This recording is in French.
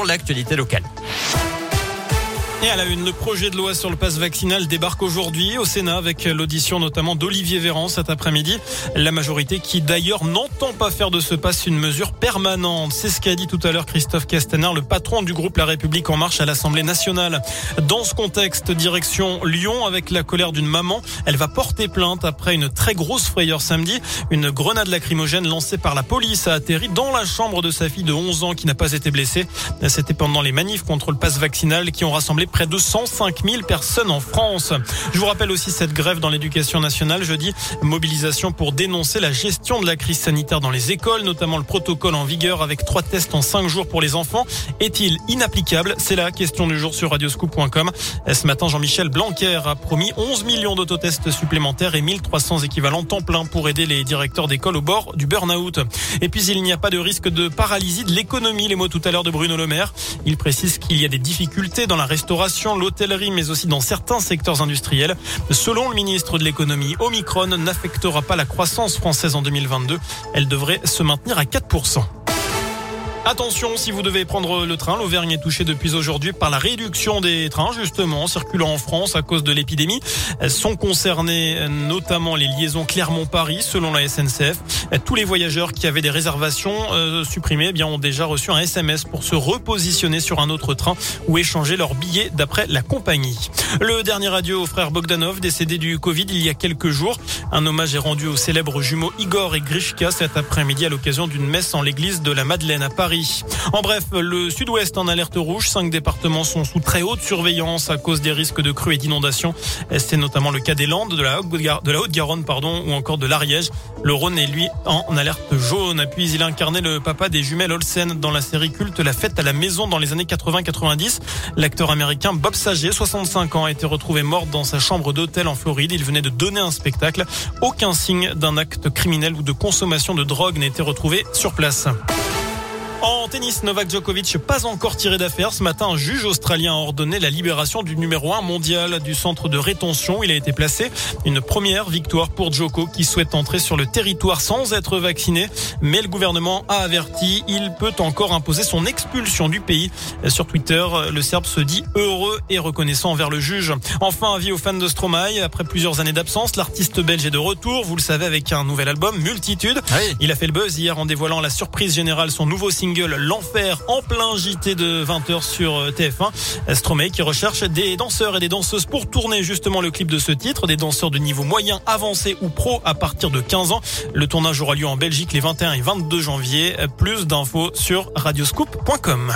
pour l'actualité locale. Et à la une, le projet de loi sur le passe vaccinal débarque aujourd'hui au Sénat avec l'audition notamment d'Olivier Véran cet après-midi. La majorité qui d'ailleurs n'entend pas faire de ce passe une mesure permanente. C'est ce qu'a dit tout à l'heure Christophe Castaner, le patron du groupe La République en marche à l'Assemblée nationale. Dans ce contexte, direction Lyon avec la colère d'une maman. Elle va porter plainte après une très grosse frayeur samedi. Une grenade lacrymogène lancée par la police a atterri dans la chambre de sa fille de 11 ans qui n'a pas été blessée. C'était pendant les manifs contre le passe vaccinal qui ont rassemblé près de 105 000 personnes en France. Je vous rappelle aussi cette grève dans l'éducation nationale jeudi. Mobilisation pour dénoncer la gestion de la crise sanitaire dans les écoles, notamment le protocole en vigueur avec trois tests en cinq jours pour les enfants. Est-il inapplicable? C'est la question du jour sur radioscoop.com. Ce matin, Jean-Michel Blanquer a promis 11 millions d'autotests supplémentaires et 1300 équivalents temps plein pour aider les directeurs d'école au bord du burn-out. Et puis, il n'y a pas de risque de paralysie de l'économie, les mots tout à l'heure de Bruno Le Maire. Il précise qu'il y a des difficultés dans la restauration l'hôtellerie, mais aussi dans certains secteurs industriels. Selon le ministre de l'économie, Omicron n'affectera pas la croissance française en 2022. Elle devrait se maintenir à 4%. Attention, si vous devez prendre le train, l'Auvergne est touchée depuis aujourd'hui par la réduction des trains, justement, circulant en France à cause de l'épidémie. Sont concernés notamment les liaisons Clermont-Paris, selon la SNCF. Tous les voyageurs qui avaient des réservations euh, supprimées eh bien, ont déjà reçu un SMS pour se repositionner sur un autre train ou échanger leur billet d'après la compagnie. Le dernier radio au frère Bogdanov, décédé du Covid il y a quelques jours. Un hommage est rendu aux célèbres jumeaux Igor et Grishka cet après-midi à l'occasion d'une messe en l'église de la Madeleine à Paris. En bref, le sud-ouest en alerte rouge. Cinq départements sont sous très haute surveillance à cause des risques de crues et d'inondations. C'est notamment le cas des Landes, de la Haute-Garonne, pardon, ou encore de l'Ariège. Le Rhône est lui en alerte jaune. Puis il a incarné le papa des jumelles Olsen dans la série culte La fête à la maison dans les années 80-90. L'acteur américain Bob Saget, 65 ans, a été retrouvé mort dans sa chambre d'hôtel en Floride. Il venait de donner un spectacle. Aucun signe d'un acte criminel ou de consommation de drogue n'a été retrouvé sur place. En tennis, Novak Djokovic pas encore tiré d'affaire. Ce matin, un juge australien a ordonné la libération du numéro 1 mondial du centre de rétention. Il a été placé. Une première victoire pour Djoko qui souhaite entrer sur le territoire sans être vacciné. Mais le gouvernement a averti, il peut encore imposer son expulsion du pays. Sur Twitter, le Serbe se dit heureux et reconnaissant envers le juge. Enfin, avis aux fans de Stromae. Après plusieurs années d'absence, l'artiste belge est de retour. Vous le savez, avec un nouvel album, Multitude. Il a fait le buzz hier en dévoilant la surprise générale, son nouveau single L'Enfer en plein JT de 20h sur euh, TF1. Stromae qui recherche des danseurs et des danseuses pour tourner justement le clip de ce titre, des danseurs de niveau moyen, avancé ou pro à partir de 15 ans. Le tournage aura lieu en Belgique les 21 et 22 janvier. Plus d'infos sur radioscoop.com.